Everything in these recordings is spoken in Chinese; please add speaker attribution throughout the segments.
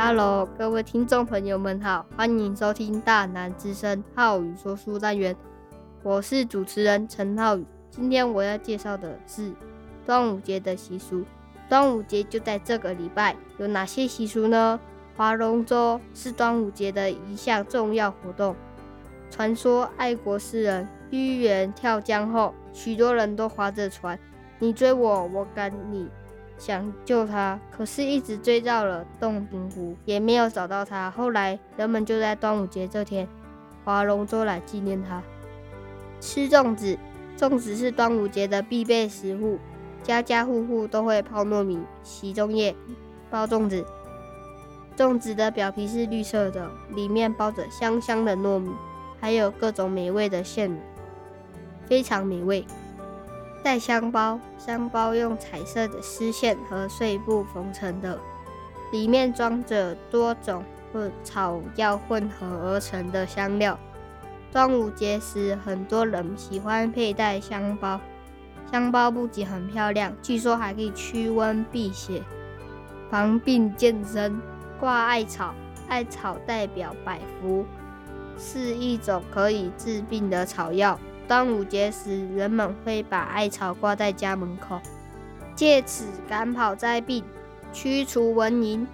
Speaker 1: Hello，各位听众朋友们好，欢迎收听大南之声浩宇说书单元，我是主持人陈浩宇。今天我要介绍的是端午节的习俗。端午节就在这个礼拜，有哪些习俗呢？划龙舟是端午节的一项重要活动。传说爱国诗人屈原跳江后，许多人都划着船，你追我，我赶你。想救他，可是一直追到了洞庭湖，也没有找到他。后来人们就在端午节这天划龙舟来纪念他。吃粽子，粽子是端午节的必备食物，家家户户都会泡糯米、洗粽叶、包粽子。粽子的表皮是绿色的，里面包着香香的糯米，还有各种美味的馅，非常美味。带香包，香包用彩色的丝线和碎布缝成的，里面装着多种草药混合而成的香料。端午节时，很多人喜欢佩戴香包。香包不仅很漂亮，据说还可以驱瘟辟邪、防病健身。挂艾草，艾草代表百福，是一种可以治病的草药。端午节时，人们会把艾草挂在家门口，借此赶跑灾病、驱除蚊蝇。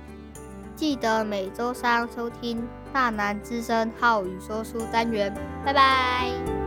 Speaker 1: 记得每周三收听《大南之声》浩宇说书单元，拜拜。